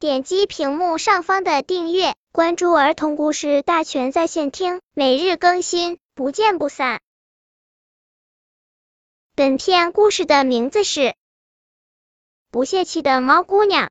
点击屏幕上方的订阅，关注儿童故事大全在线听，每日更新，不见不散。本片故事的名字是《不泄气的猫姑娘》。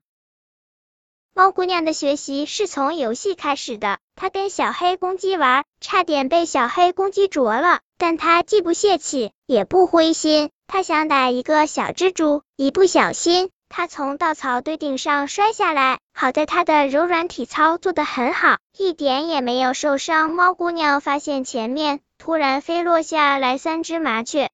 猫姑娘的学习是从游戏开始的，她跟小黑公鸡玩，差点被小黑公鸡啄了，但她既不泄气，也不灰心。她想打一个小蜘蛛，一不小心，她从稻草堆顶上摔下来。好在她的柔软体操做得很好，一点也没有受伤。猫姑娘发现前面突然飞落下来三只麻雀，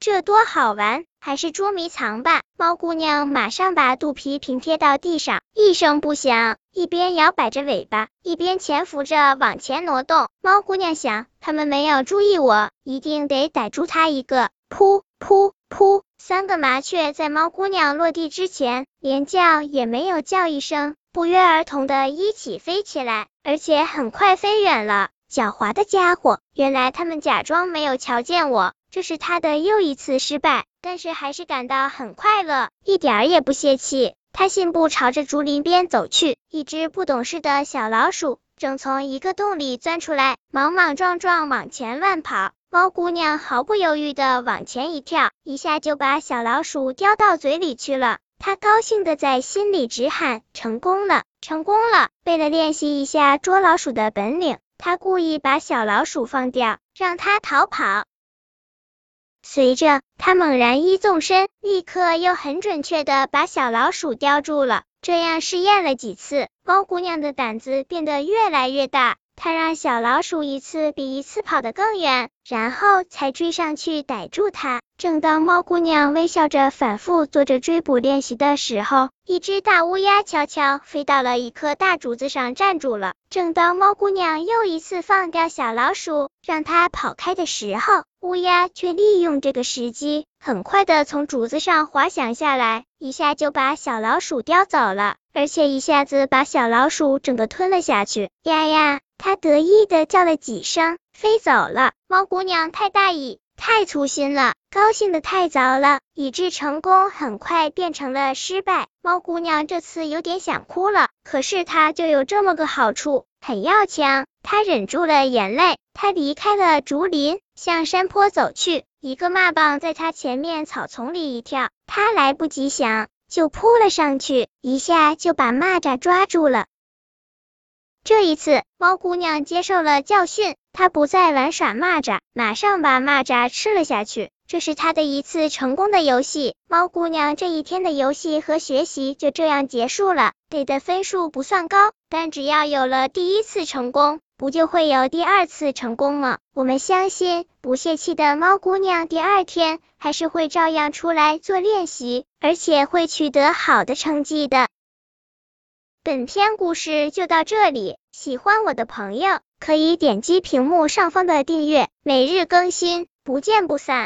这多好玩！还是捉迷藏吧。猫姑娘马上把肚皮平贴到地上，一声不响，一边摇摆着尾巴，一边潜伏着往前挪动。猫姑娘想，他们没有注意我，一定得逮住它一个。噗噗噗！三个麻雀在猫姑娘落地之前，连叫也没有叫一声，不约而同的一起飞起来，而且很快飞远了。狡猾的家伙，原来他们假装没有瞧见我，这是他的又一次失败，但是还是感到很快乐，一点儿也不泄气。他信步朝着竹林边走去，一只不懂事的小老鼠正从一个洞里钻出来，莽莽撞撞往前乱跑。猫姑娘毫不犹豫的往前一跳，一下就把小老鼠叼到嘴里去了。她高兴的在心里直喊：“成功了，成功了！”为了练习一下捉老鼠的本领，她故意把小老鼠放掉，让它逃跑。随着她猛然一纵身，立刻又很准确的把小老鼠叼住了。这样试验了几次，猫姑娘的胆子变得越来越大。他让小老鼠一次比一次跑得更远，然后才追上去逮住它。正当猫姑娘微笑着反复做着追捕练习的时候，一只大乌鸦悄悄飞到了一棵大竹子上站住了。正当猫姑娘又一次放掉小老鼠，让它跑开的时候，乌鸦却利用这个时机，很快的从竹子上滑翔下来，一下就把小老鼠叼走了，而且一下子把小老鼠整个吞了下去。呀呀！它得意的叫了几声，飞走了。猫姑娘太大意，太粗心了，高兴的太早了，以致成功很快变成了失败。猫姑娘这次有点想哭了，可是它就有这么个好处，很要强。她忍住了眼泪，她离开了竹林，向山坡走去。一个蚂蚱在它前面草丛里一跳，它来不及想，就扑了上去，一下就把蚂蚱抓住了。这一次，猫姑娘接受了教训，她不再玩耍蚂蚱，马上把蚂蚱吃了下去。这是她的一次成功的游戏。猫姑娘这一天的游戏和学习就这样结束了，给的分数不算高，但只要有了第一次成功，不就会有第二次成功吗？我们相信，不泄气的猫姑娘第二天还是会照样出来做练习，而且会取得好的成绩的。本篇故事就到这里，喜欢我的朋友可以点击屏幕上方的订阅，每日更新，不见不散。